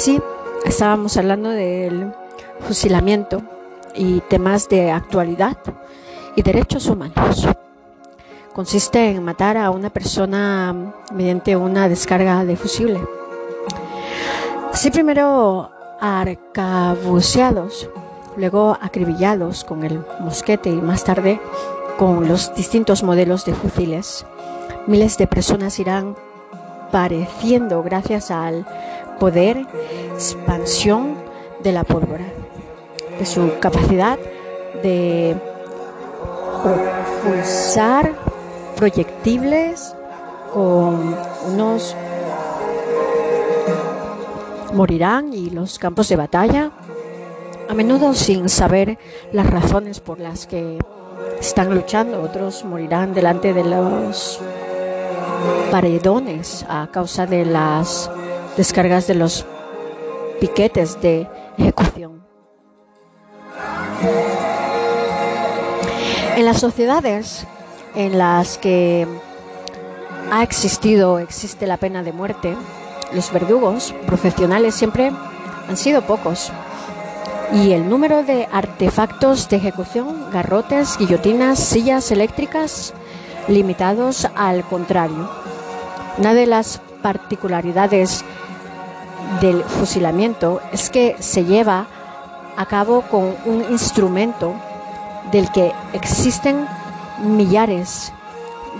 Así, estábamos hablando del fusilamiento y temas de actualidad y derechos humanos. Consiste en matar a una persona mediante una descarga de fusible. Así primero arcabuceados, luego acribillados con el mosquete y más tarde con los distintos modelos de fusiles. Miles de personas irán pareciendo gracias al poder, expansión de la pólvora, de su capacidad de propulsar proyectiles con unos morirán y los campos de batalla, a menudo sin saber las razones por las que están luchando, otros morirán delante de los paredones a causa de las descargas de los piquetes de ejecución. En las sociedades en las que ha existido, existe la pena de muerte, los verdugos profesionales siempre han sido pocos. Y el número de artefactos de ejecución, garrotes, guillotinas, sillas eléctricas, limitados al contrario. Una de las particularidades del fusilamiento es que se lleva a cabo con un instrumento del que existen millares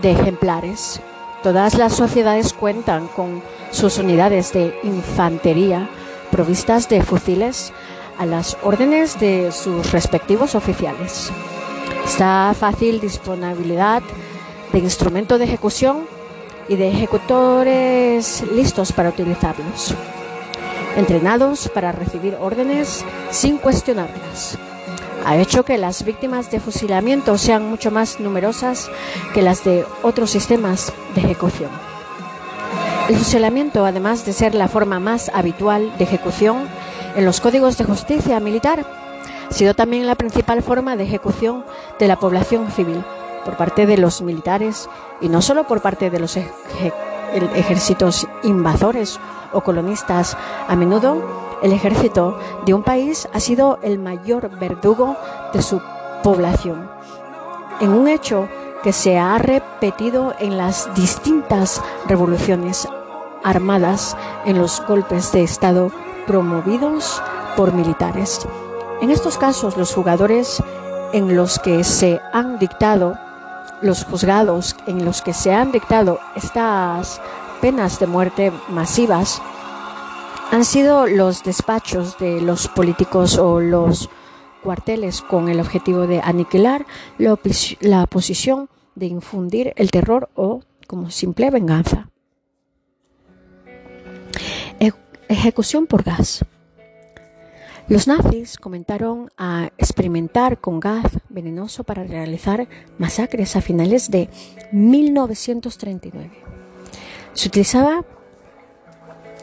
de ejemplares. Todas las sociedades cuentan con sus unidades de infantería provistas de fusiles a las órdenes de sus respectivos oficiales. Esta fácil disponibilidad de instrumento de ejecución y de ejecutores listos para utilizarlos, entrenados para recibir órdenes sin cuestionarlas. Ha hecho que las víctimas de fusilamiento sean mucho más numerosas que las de otros sistemas de ejecución. El fusilamiento, además de ser la forma más habitual de ejecución en los códigos de justicia militar, ha sido también la principal forma de ejecución de la población civil por parte de los militares y no solo por parte de los ejércitos invasores o colonistas. A menudo el ejército de un país ha sido el mayor verdugo de su población. En un hecho que se ha repetido en las distintas revoluciones armadas en los golpes de Estado promovidos por militares. En estos casos, los jugadores en los que se han dictado, los juzgados en los que se han dictado estas penas de muerte masivas, han sido los despachos de los políticos o los cuarteles con el objetivo de aniquilar la, la posición de infundir el terror o como simple venganza. Ejecución por gas. Los nazis comenzaron a experimentar con gas venenoso para realizar masacres a finales de 1939. Se utilizaba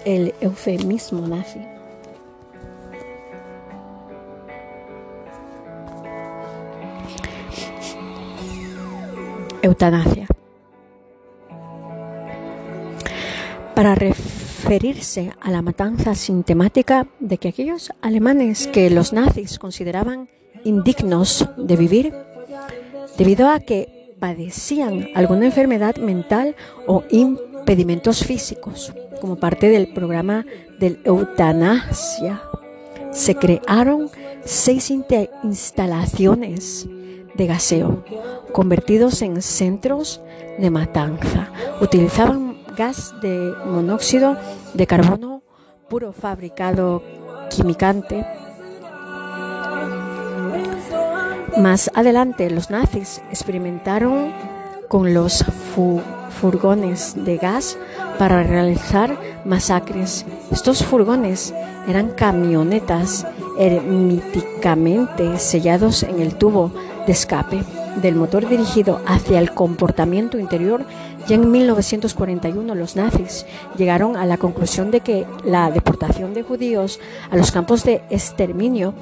el eufemismo nazi. Eutanasia. Para referirse a la matanza sintemática de que aquellos alemanes que los nazis consideraban indignos de vivir, debido a que padecían alguna enfermedad mental o impedimentos físicos, como parte del programa del eutanasia, se crearon seis instalaciones de gaseo, convertidos en centros de matanza. Utilizaban gas de monóxido de carbono puro fabricado quimicante. Más adelante los nazis experimentaron con los furgones de gas para realizar masacres. Estos furgones eran camionetas herméticamente sellados en el tubo de escape del motor dirigido hacia el comportamiento interior, ya en 1941 los nazis llegaron a la conclusión de que la deportación de judíos a los campos de exterminio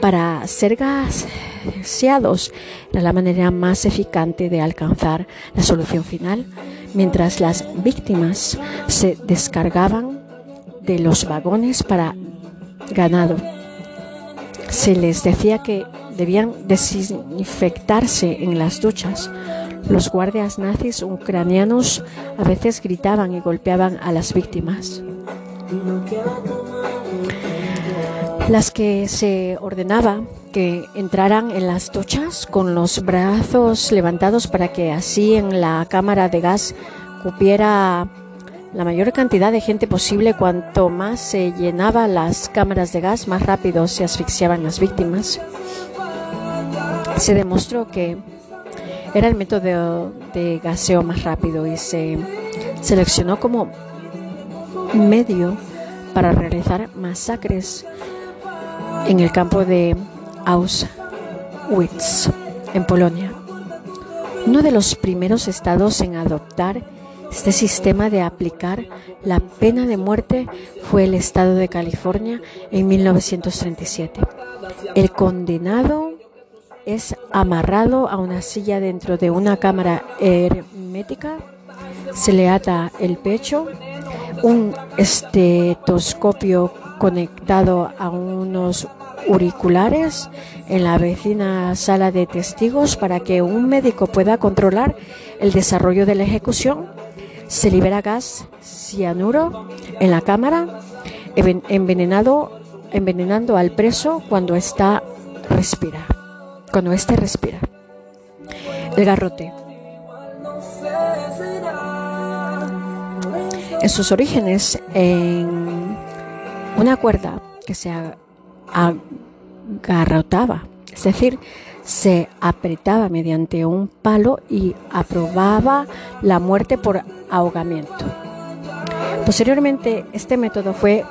para ser gaseados era la manera más eficaz de alcanzar la solución final, mientras las víctimas se descargaban de los vagones para ganado. Se les decía que debían desinfectarse en las duchas. Los guardias nazis ucranianos a veces gritaban y golpeaban a las víctimas. Las que se ordenaba que entraran en las duchas con los brazos levantados para que así en la cámara de gas cupiera la mayor cantidad de gente posible. Cuanto más se llenaba las cámaras de gas, más rápido se asfixiaban las víctimas. Se demostró que era el método de gaseo más rápido y se seleccionó como medio para realizar masacres en el campo de Auschwitz, en Polonia. Uno de los primeros estados en adoptar este sistema de aplicar la pena de muerte fue el estado de California en 1937. El condenado es amarrado a una silla dentro de una cámara hermética, se le ata el pecho, un estetoscopio conectado a unos auriculares en la vecina sala de testigos para que un médico pueda controlar el desarrollo de la ejecución se libera gas cianuro en la cámara, envenenado, envenenando al preso cuando está respira, cuando éste respira. El garrote. En sus orígenes, en una cuerda que se agarrotaba, es decir, se apretaba mediante un palo y aprobaba la muerte por ahogamiento. Posteriormente, este método fue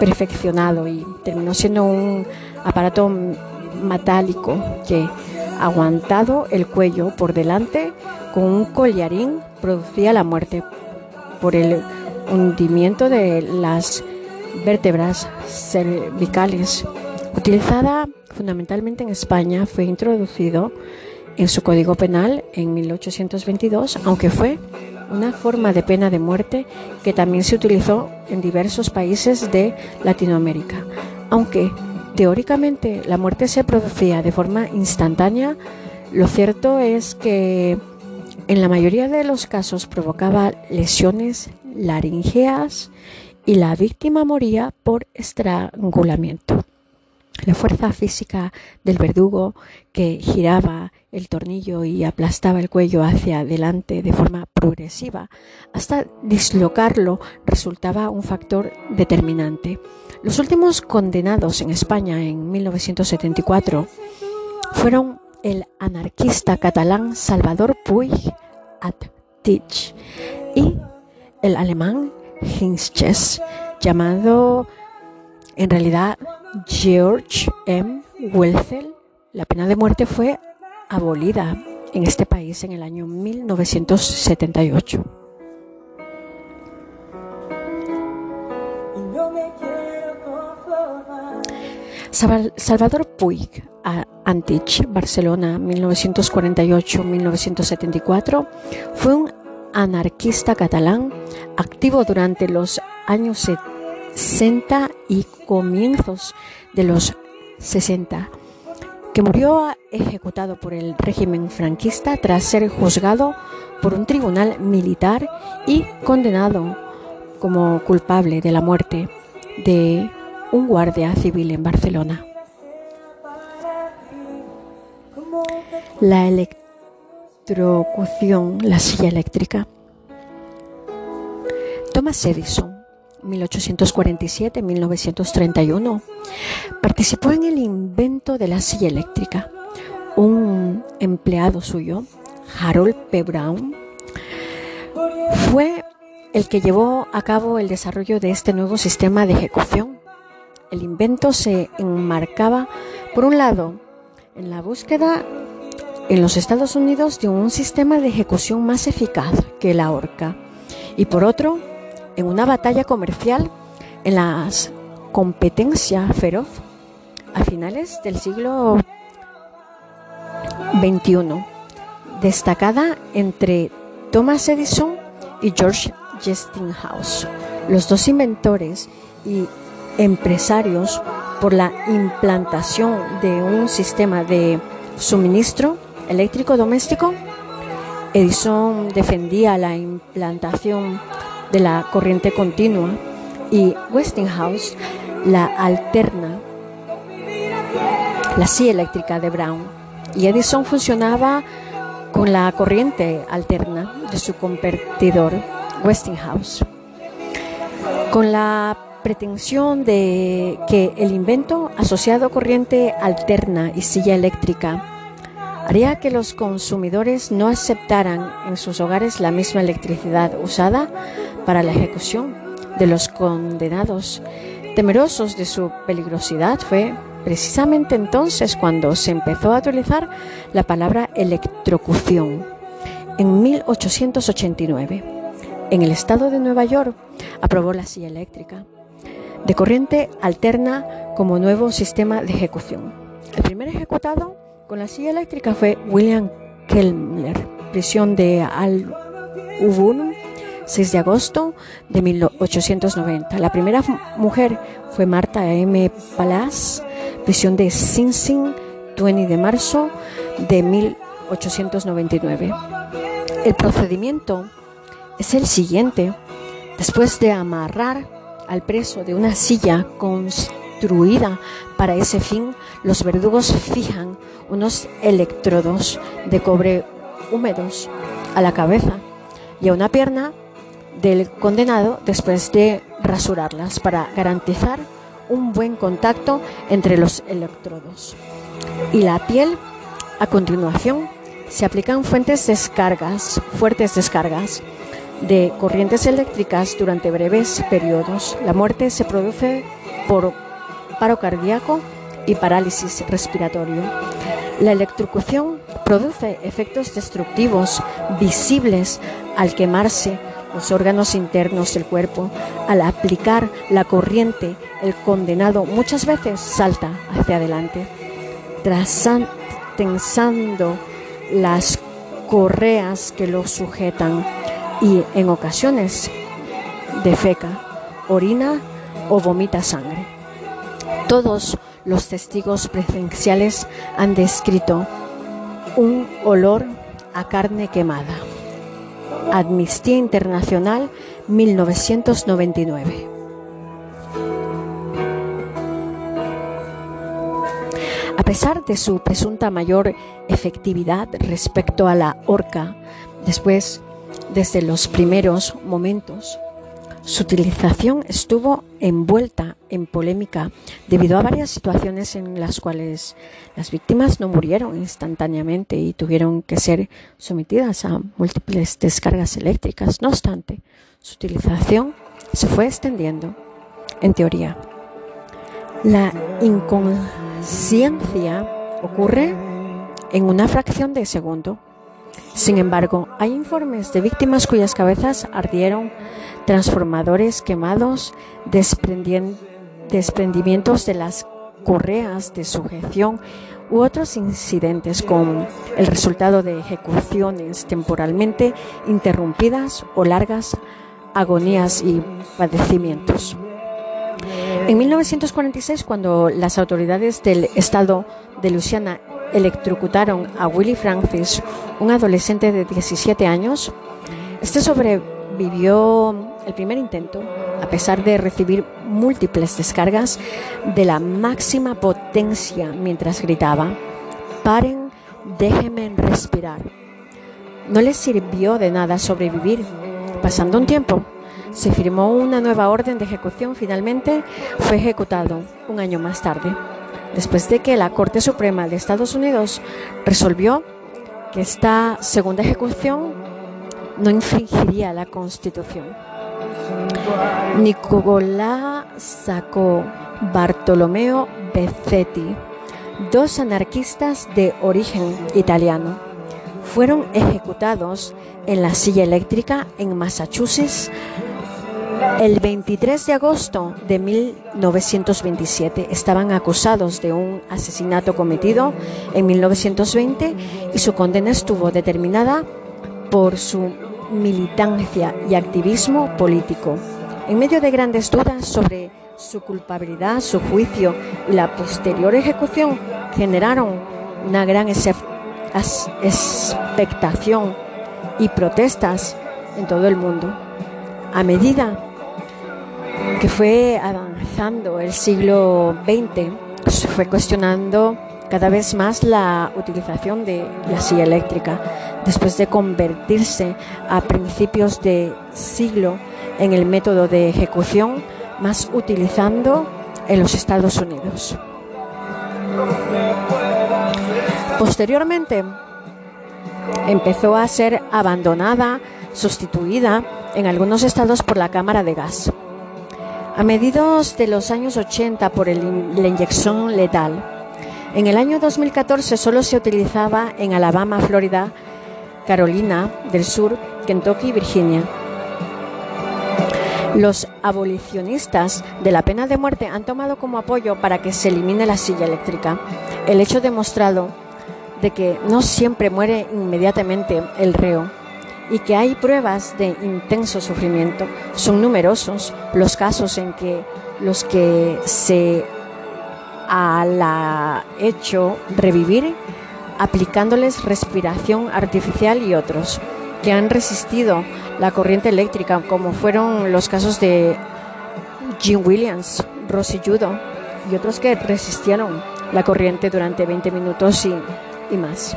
perfeccionado y terminó siendo un aparato metálico que, aguantado el cuello por delante con un collarín, producía la muerte por el hundimiento de las vértebras cervicales. Utilizada fundamentalmente en España, fue introducido en su Código Penal en 1822, aunque fue una forma de pena de muerte que también se utilizó en diversos países de Latinoamérica. Aunque teóricamente la muerte se producía de forma instantánea, lo cierto es que en la mayoría de los casos provocaba lesiones laringeas y la víctima moría por estrangulamiento. La fuerza física del verdugo que giraba el tornillo y aplastaba el cuello hacia adelante de forma progresiva hasta dislocarlo resultaba un factor determinante. Los últimos condenados en España en 1974 fueron el anarquista catalán Salvador Puig Tich y el alemán Hinsches, llamado en realidad George M. Welzel, la pena de muerte fue abolida en este país en el año 1978. Salvador Puig, Antich, Barcelona, 1948-1974, fue un anarquista catalán activo durante los años 60 y comienzos de los 60 que murió ejecutado por el régimen franquista tras ser juzgado por un tribunal militar y condenado como culpable de la muerte de un guardia civil en Barcelona. La electrocución, la silla eléctrica. Thomas Edison 1847-1931. Participó en el invento de la silla eléctrica. Un empleado suyo, Harold P. Brown, fue el que llevó a cabo el desarrollo de este nuevo sistema de ejecución. El invento se enmarcaba, por un lado, en la búsqueda en los Estados Unidos de un sistema de ejecución más eficaz que la horca. Y por otro, en una batalla comercial en la competencia feroz a finales del siglo XXI, destacada entre Thomas Edison y George Westinghouse, Los dos inventores y empresarios por la implantación de un sistema de suministro eléctrico doméstico, Edison defendía la implantación de la corriente continua y Westinghouse la alterna, la silla eléctrica de Brown. Y Edison funcionaba con la corriente alterna de su competidor Westinghouse. Con la pretensión de que el invento asociado corriente alterna y silla eléctrica haría que los consumidores no aceptaran en sus hogares la misma electricidad usada para la ejecución de los condenados. Temerosos de su peligrosidad fue precisamente entonces cuando se empezó a utilizar la palabra electrocución. En 1889, en el estado de Nueva York, aprobó la silla eléctrica de corriente alterna como nuevo sistema de ejecución. El primer ejecutado con la silla eléctrica fue William Kellner, prisión de Al-Ubun, 6 de agosto de 1890. La primera mujer fue Marta M. Palace, prisión de Sing, 20 de marzo de 1899. El procedimiento es el siguiente. Después de amarrar al preso de una silla construida para ese fin, los verdugos fijan unos electrodos de cobre húmedos a la cabeza y a una pierna del condenado después de rasurarlas para garantizar un buen contacto entre los electrodos. Y la piel, a continuación, se aplican fuentes descargas, fuertes descargas de corrientes eléctricas durante breves periodos. La muerte se produce por paro cardíaco y parálisis respiratorio. La electrocución produce efectos destructivos visibles al quemarse los órganos internos del cuerpo. Al aplicar la corriente, el condenado muchas veces salta hacia adelante, tensando las correas que lo sujetan y en ocasiones defeca, orina o vomita sangre. Todos los testigos presenciales han descrito un olor a carne quemada. Amnistía Internacional 1999. A pesar de su presunta mayor efectividad respecto a la horca, después desde los primeros momentos. Su utilización estuvo envuelta en polémica debido a varias situaciones en las cuales las víctimas no murieron instantáneamente y tuvieron que ser sometidas a múltiples descargas eléctricas. No obstante, su utilización se fue extendiendo. En teoría, la inconsciencia ocurre en una fracción de segundo sin embargo, hay informes de víctimas cuyas cabezas ardieron, transformadores quemados, desprendimientos de las correas de sujeción u otros incidentes con el resultado de ejecuciones temporalmente interrumpidas o largas agonías y padecimientos. En 1946, cuando las autoridades del estado de Luisiana electrocutaron a Willie Francis, un adolescente de 17 años. Este sobrevivió el primer intento, a pesar de recibir múltiples descargas de la máxima potencia mientras gritaba, paren, déjenme respirar. No le sirvió de nada sobrevivir. Pasando un tiempo, se firmó una nueva orden de ejecución. Finalmente fue ejecutado un año más tarde después de que la Corte Suprema de Estados Unidos resolvió que esta segunda ejecución no infringiría la Constitución. Nicolás sacó Bartolomeo Bezzetti, dos anarquistas de origen italiano, fueron ejecutados en la silla eléctrica en Massachusetts el 23 de agosto de 1927 estaban acusados de un asesinato cometido en 1920 y su condena estuvo determinada por su militancia y activismo político. En medio de grandes dudas sobre su culpabilidad, su juicio y la posterior ejecución, generaron una gran expectación y protestas en todo el mundo. A medida que fue avanzando el siglo XX, se fue cuestionando cada vez más la utilización de la silla eléctrica, después de convertirse a principios de siglo en el método de ejecución más utilizando en los Estados Unidos. Posteriormente, empezó a ser abandonada, sustituida en algunos estados por la cámara de gas. A mediados de los años 80 por la inyección letal. En el año 2014 solo se utilizaba en Alabama, Florida, Carolina del Sur, Kentucky y Virginia. Los abolicionistas de la pena de muerte han tomado como apoyo para que se elimine la silla eléctrica el hecho demostrado de que no siempre muere inmediatamente el reo y que hay pruebas de intenso sufrimiento. Son numerosos los casos en que los que se ha hecho revivir aplicándoles respiración artificial y otros que han resistido la corriente eléctrica, como fueron los casos de Jim Williams, Rosy Judo y otros que resistieron la corriente durante 20 minutos y y más.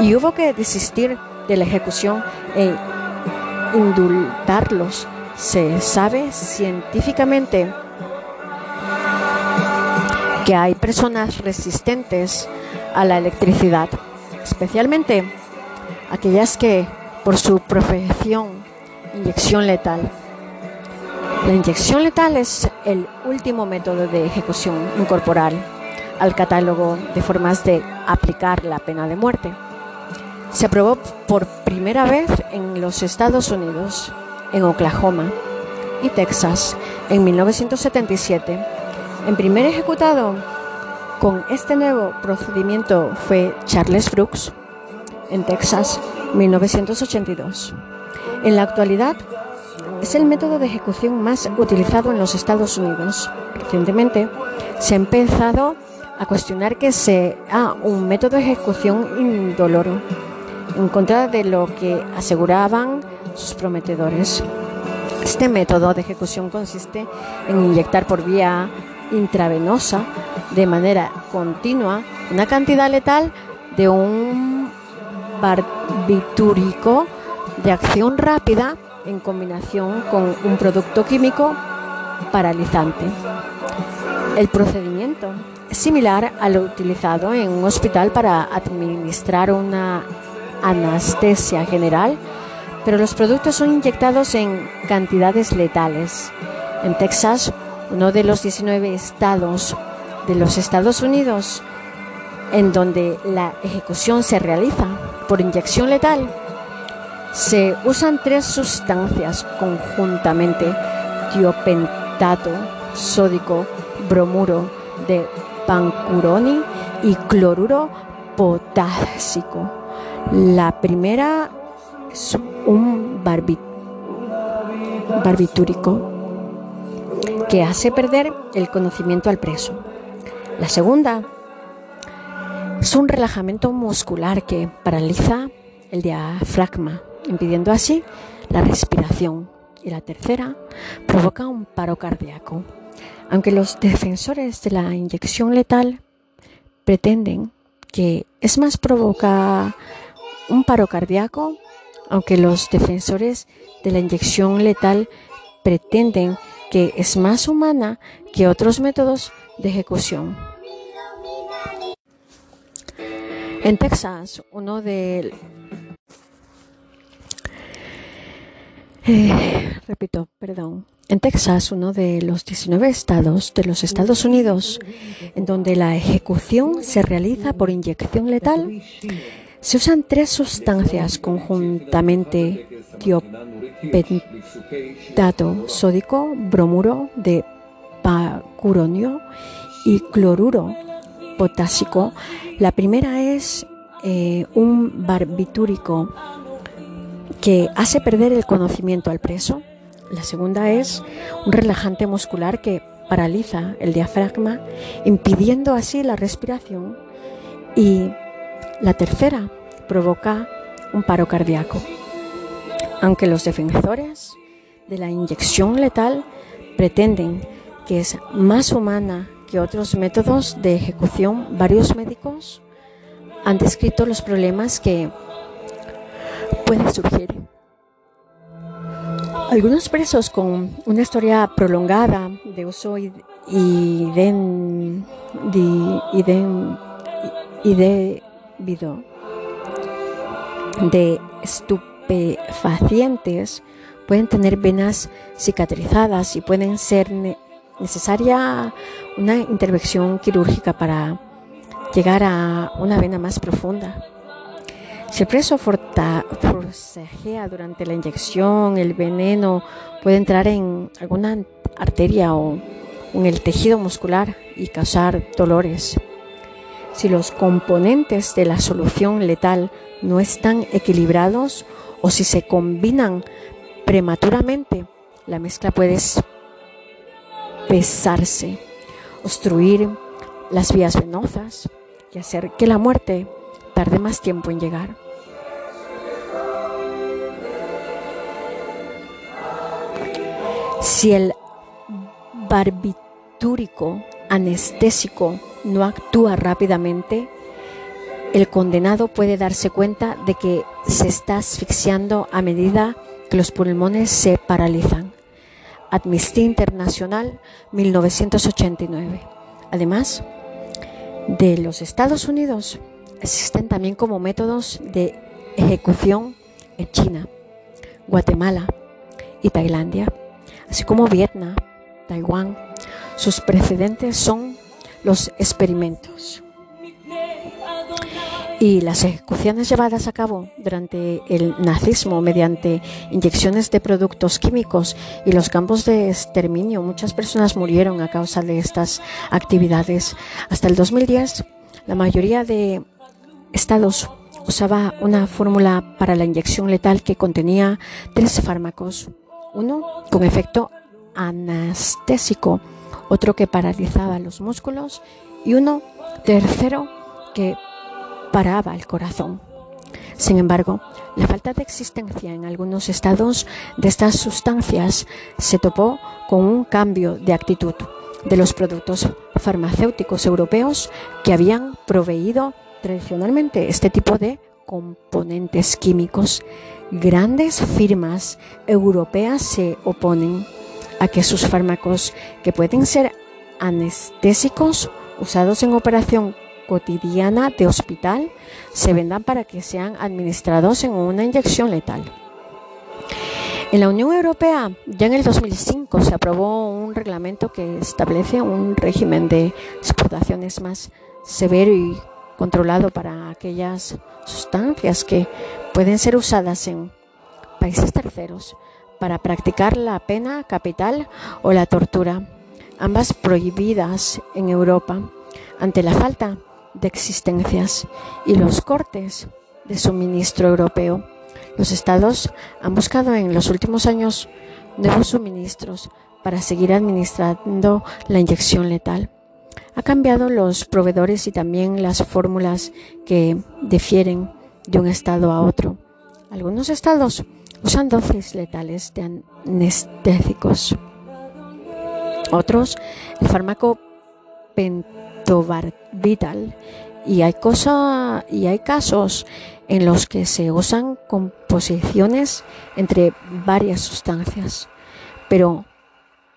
Y hubo que desistir de la ejecución e indultarlos. Se sabe científicamente que hay personas resistentes a la electricidad, especialmente aquellas que por su profesión inyección letal. La inyección letal es el último método de ejecución incorporal al catálogo de formas de aplicar la pena de muerte. Se aprobó por primera vez en los Estados Unidos, en Oklahoma y Texas en 1977. En primer ejecutado con este nuevo procedimiento fue Charles Brooks en Texas 1982. En la actualidad es el método de ejecución más utilizado en los Estados Unidos. Recientemente se ha empezado a cuestionar que sea un método de ejecución indoloro, en contra de lo que aseguraban sus prometedores. Este método de ejecución consiste en inyectar por vía intravenosa de manera continua una cantidad letal de un barbitúrico de acción rápida en combinación con un producto químico paralizante. El procedimiento similar al utilizado en un hospital para administrar una anestesia general, pero los productos son inyectados en cantidades letales. En Texas, uno de los 19 estados de los Estados Unidos en donde la ejecución se realiza por inyección letal, se usan tres sustancias conjuntamente, tiopentato, sódico, bromuro de pancuroni y cloruro potásico. La primera es un barbitúrico que hace perder el conocimiento al preso. La segunda es un relajamiento muscular que paraliza el diafragma, impidiendo así la respiración. Y la tercera provoca un paro cardíaco. Aunque los defensores de la inyección letal pretenden que es más provoca un paro cardíaco, aunque los defensores de la inyección letal pretenden que es más humana que otros métodos de ejecución. En Texas, uno de eh, repito, perdón. En Texas, uno de los 19 estados de los Estados Unidos, en donde la ejecución se realiza por inyección letal, se usan tres sustancias conjuntamente tiopentato sódico, bromuro de pacuronio y cloruro potásico. La primera es eh, un barbitúrico que hace perder el conocimiento al preso La segunda es un relajante muscular que paraliza el diafragma, impidiendo así la respiración. Y la tercera provoca un paro cardíaco. Aunque los defensores de la inyección letal pretenden que es más humana que otros métodos de ejecución, varios médicos han descrito los problemas que pueden surgir. Algunos presos con una historia prolongada de uso y de, de estupefacientes pueden tener venas cicatrizadas y pueden ser necesaria una intervención quirúrgica para llegar a una vena más profunda. Si el preso forcejea durante la inyección, el veneno puede entrar en alguna arteria o en el tejido muscular y causar dolores. Si los componentes de la solución letal no están equilibrados o si se combinan prematuramente, la mezcla puede pesarse, obstruir las vías venosas y hacer que la muerte tarde más tiempo en llegar. Si el barbitúrico anestésico no actúa rápidamente, el condenado puede darse cuenta de que se está asfixiando a medida que los pulmones se paralizan. Amnistía Internacional 1989. Además de los Estados Unidos, existen también como métodos de ejecución en China, Guatemala y Tailandia, así como Vietnam, Taiwán. Sus precedentes son los experimentos y las ejecuciones llevadas a cabo durante el nazismo mediante inyecciones de productos químicos y los campos de exterminio. Muchas personas murieron a causa de estas actividades. Hasta el 2010, la mayoría de estados usaba una fórmula para la inyección letal que contenía tres fármacos. Uno con efecto anestésico, otro que paralizaba los músculos y uno tercero que paraba el corazón. Sin embargo, la falta de existencia en algunos estados de estas sustancias se topó con un cambio de actitud de los productos farmacéuticos europeos que habían proveído tradicionalmente este tipo de componentes químicos. Grandes firmas europeas se oponen a que sus fármacos, que pueden ser anestésicos usados en operación cotidiana de hospital se vendan para que sean administrados en una inyección letal. En la Unión Europea, ya en el 2005, se aprobó un reglamento que establece un régimen de exportaciones más severo y controlado para aquellas sustancias que pueden ser usadas en países terceros para practicar la pena capital o la tortura, ambas prohibidas en Europa ante la falta de existencias y los cortes de suministro europeo. Los estados han buscado en los últimos años nuevos suministros para seguir administrando la inyección letal. Ha cambiado los proveedores y también las fórmulas que difieren de un estado a otro. Algunos estados usan dosis letales de anestésicos. Otros, el fármaco pentobarbital y hay cosa, y hay casos en los que se usan composiciones entre varias sustancias. Pero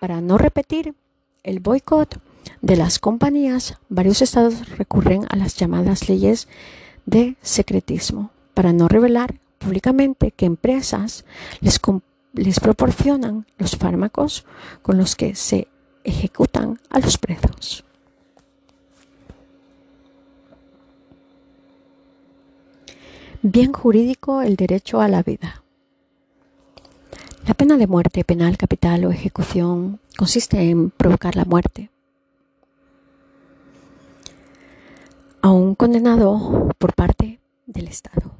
para no repetir el boicot de las compañías, varios estados recurren a las llamadas leyes de secretismo para no revelar públicamente que empresas les, les proporcionan los fármacos con los que se ejecutan a los presos. Bien jurídico el derecho a la vida. La pena de muerte penal, capital o ejecución consiste en provocar la muerte a un condenado por parte del Estado.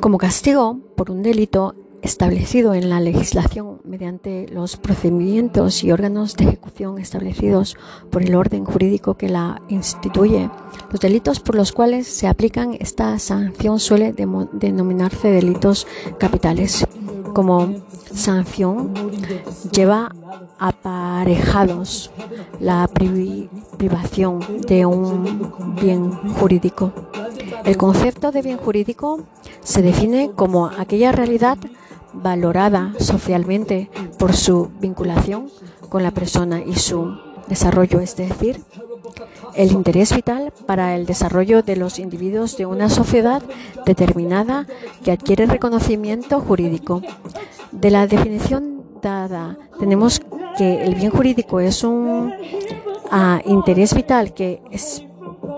Como castigo por un delito establecido en la legislación mediante los procedimientos y órganos de ejecución establecidos por el orden jurídico que la instituye, los delitos por los cuales se aplican esta sanción suele denominarse delitos capitales. Como sanción lleva aparejados la privación de un bien jurídico. El concepto de bien jurídico se define como aquella realidad valorada socialmente por su vinculación con la persona y su desarrollo, es decir, el interés vital para el desarrollo de los individuos de una sociedad determinada que adquiere reconocimiento jurídico. De la definición dada, tenemos que el bien jurídico es un ah, interés vital que es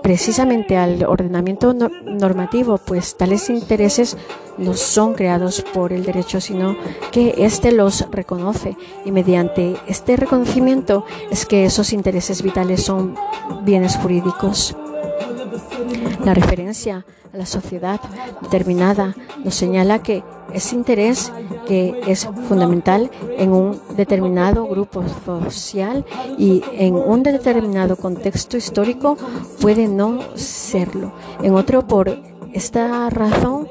precisamente al ordenamiento normativo, pues tales intereses no son creados por el derecho, sino que éste los reconoce y mediante este reconocimiento es que esos intereses vitales son bienes jurídicos. La referencia a la sociedad determinada nos señala que ese interés que es fundamental en un determinado grupo social y en un determinado contexto histórico puede no serlo. En otro, por esta razón,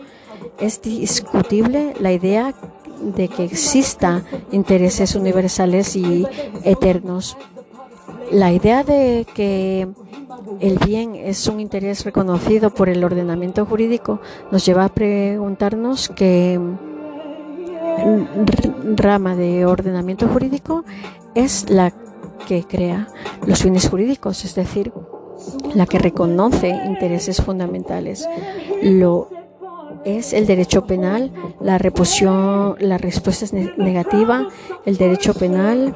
es discutible la idea de que exista intereses universales y eternos. La idea de que el bien es un interés reconocido por el ordenamiento jurídico nos lleva a preguntarnos qué rama de ordenamiento jurídico es la que crea los fines jurídicos, es decir, la que reconoce intereses fundamentales. Lo es el derecho penal, la reposición, la respuesta es negativa, el derecho penal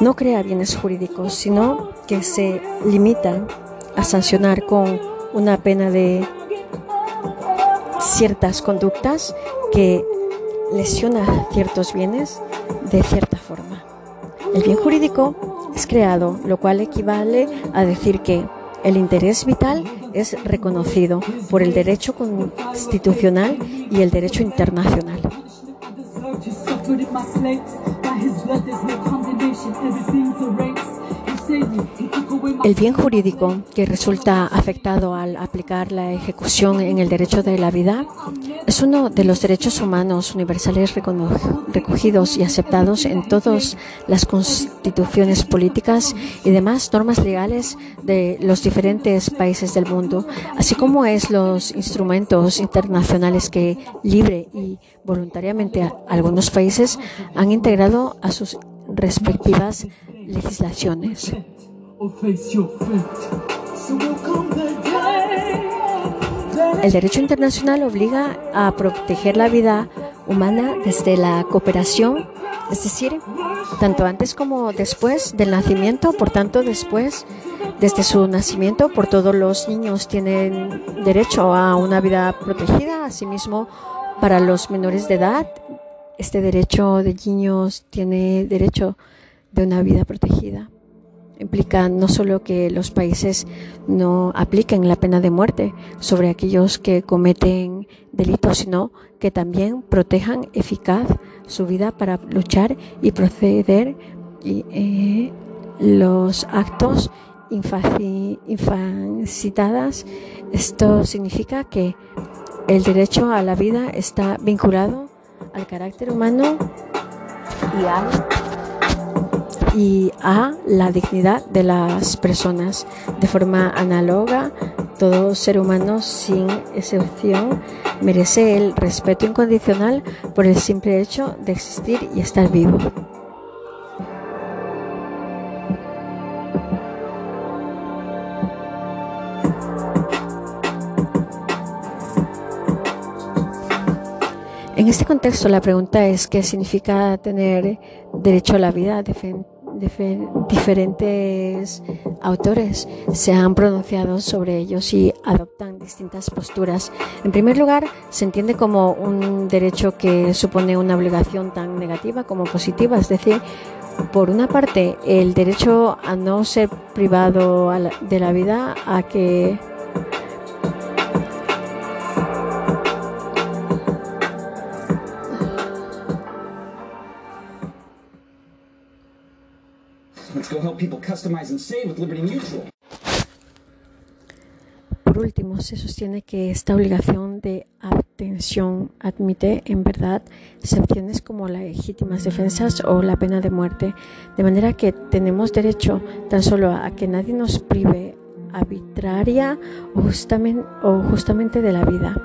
no crea bienes jurídicos, sino que se limita a sancionar con una pena de ciertas conductas que lesiona ciertos bienes de cierta forma. El bien jurídico es creado, lo cual equivale a decir que el interés vital es reconocido por el derecho constitucional y el derecho internacional. El bien jurídico que resulta afectado al aplicar la ejecución en el derecho de la vida es uno de los derechos humanos universales recogidos y aceptados en todas las constituciones políticas y demás normas legales de los diferentes países del mundo, así como es los instrumentos internacionales que libre y voluntariamente algunos países han integrado a sus respectivas legislaciones. El derecho internacional obliga a proteger la vida humana desde la cooperación, es decir, tanto antes como después del nacimiento, por tanto después, desde su nacimiento, por todos los niños tienen derecho a una vida protegida, asimismo para los menores de edad, este derecho de niños tiene derecho de una vida protegida implica no solo que los países no apliquen la pena de muerte sobre aquellos que cometen delitos, sino que también protejan eficaz su vida para luchar y proceder eh, los actos infacitadas. Esto significa que el derecho a la vida está vinculado al carácter humano y a la dignidad de las personas. De forma análoga, todo ser humano, sin excepción, merece el respeto incondicional por el simple hecho de existir y estar vivo. En este contexto, la pregunta es qué significa tener derecho a la vida, diferentes autores se han pronunciado sobre ellos y adoptan distintas posturas. En primer lugar, se entiende como un derecho que supone una obligación tan negativa como positiva, es decir, por una parte, el derecho a no ser privado de la vida, a que Por último, se sostiene que esta obligación de abstención admite en verdad excepciones como las legítimas defensas o la pena de muerte, de manera que tenemos derecho tan solo a que nadie nos prive arbitraria o justamente, o justamente de la vida.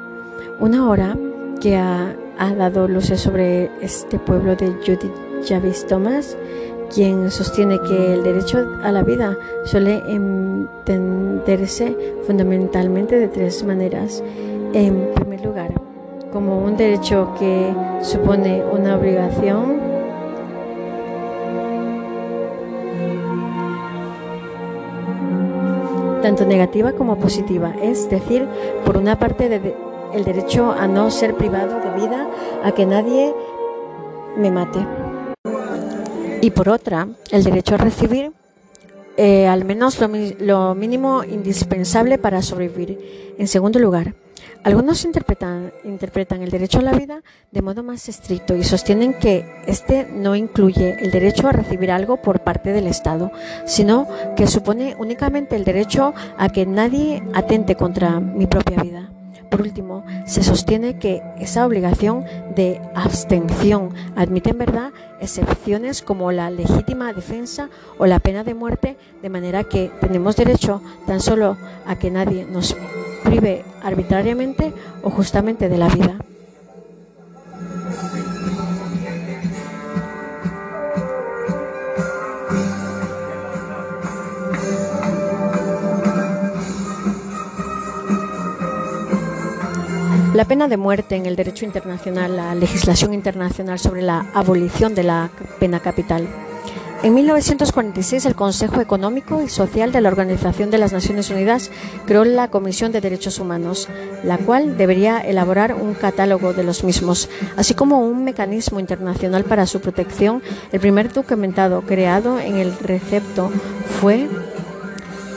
Una hora que ha, ha dado luces sobre este pueblo de Judith Javis Thomas quien sostiene que el derecho a la vida suele entenderse fundamentalmente de tres maneras. En primer lugar, como un derecho que supone una obligación tanto negativa como positiva, es decir, por una parte el derecho a no ser privado de vida, a que nadie me mate y por otra, el derecho a recibir eh, al menos lo, mínimo indispensable para sobrevivir. En segundo lugar, algunos interpretan, interpretan el derecho a la vida de modo más estricto y sostienen que este no incluye el derecho a recibir algo por parte del Estado, sino que supone únicamente el derecho a que nadie atente contra mi propia vida. Por último, se sostiene que esa obligación de abstención admite en verdad excepciones como la legítima defensa o la pena de muerte, de manera que tenemos derecho tan solo a que nadie nos prive arbitrariamente o justamente de la vida. La pena de muerte en el derecho internacional, la legislación internacional sobre la abolición de la pena capital. En 1946, el Consejo Económico y Social de la Organización de las Naciones Unidas creó la Comisión de Derechos Humanos, la cual debería elaborar un catálogo de los mismos, así como un mecanismo internacional para su protección. El primer documentado creado en el recepto fue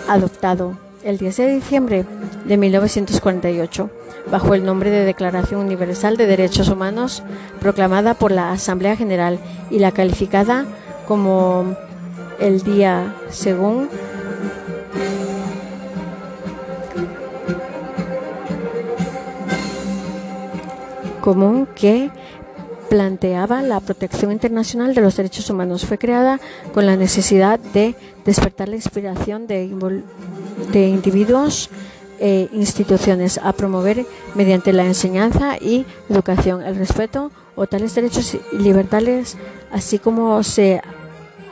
adoptado el 10 de diciembre de 1948 bajo el nombre de Declaración Universal de Derechos Humanos, proclamada por la Asamblea General y la calificada como el día según común que planteaba la protección internacional de los derechos humanos. Fue creada con la necesidad de despertar la inspiración de, de individuos e instituciones a promover mediante la enseñanza y educación el respeto o tales derechos y libertades, así como se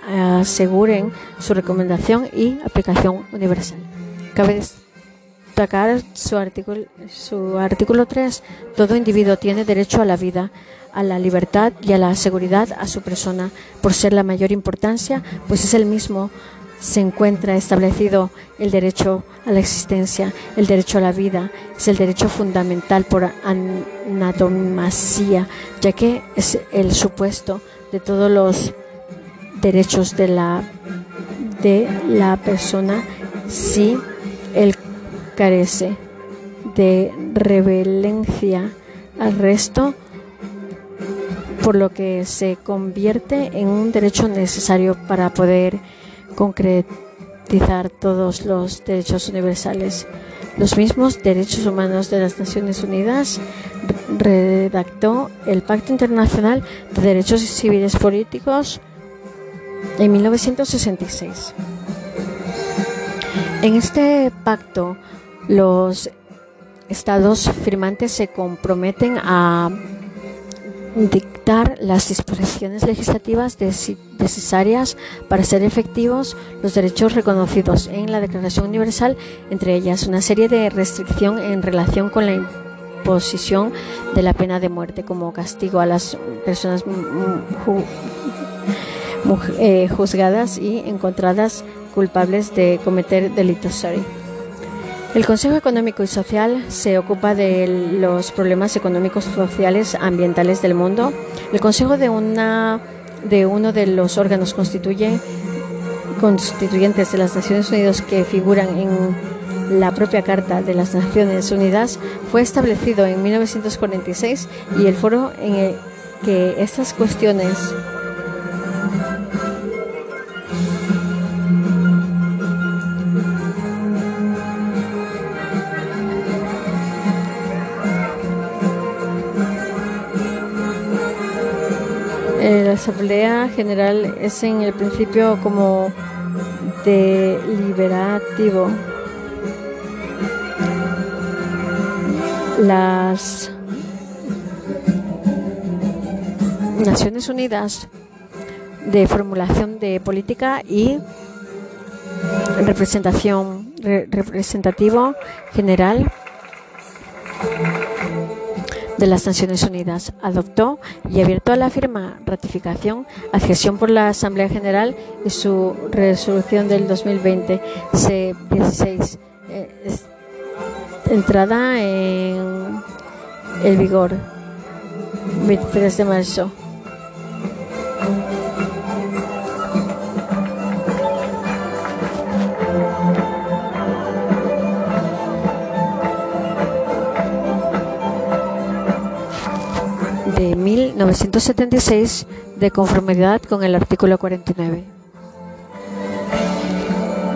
aseguren su recomendación y aplicación universal. Cabe destacar su artículo, su artículo 3. Todo individuo tiene derecho a la vida, a la libertad y a la seguridad a su persona, por ser la mayor importancia, pues es el mismo se encuentra establecido el derecho a la existencia, el derecho a la vida, es el derecho fundamental por anatomía, ya que es el supuesto de todos los derechos de la, de la persona si él carece de revelencia al resto, por lo que se convierte en un derecho necesario para poder concretizar todos los derechos universales. Los mismos derechos humanos de las Naciones Unidas redactó el Pacto Internacional de Derechos Civiles Políticos en 1966. En este pacto, los estados firmantes se comprometen a las disposiciones legislativas necesarias para ser efectivos los derechos reconocidos en la Declaración Universal, entre ellas una serie de restricciones en relación con la imposición de la pena de muerte como castigo a las personas eh, juzgadas y encontradas culpables de cometer delitos. El Consejo Económico y Social se ocupa de los problemas económicos, sociales, ambientales del mundo. El Consejo de una de uno de los órganos constituye, constituyentes de las Naciones Unidas que figuran en la propia Carta de las Naciones Unidas fue establecido en 1946 y el foro en el que estas cuestiones Asamblea General es en el principio como deliberativo. Las Naciones Unidas de formulación de política y representación representativo general de las Naciones Unidas adoptó y abierto a la firma, ratificación, adhesión por la Asamblea General y su resolución del 2020 C16 eh, entrada en el vigor 23 de marzo. De 1976 de conformidad con el artículo 49.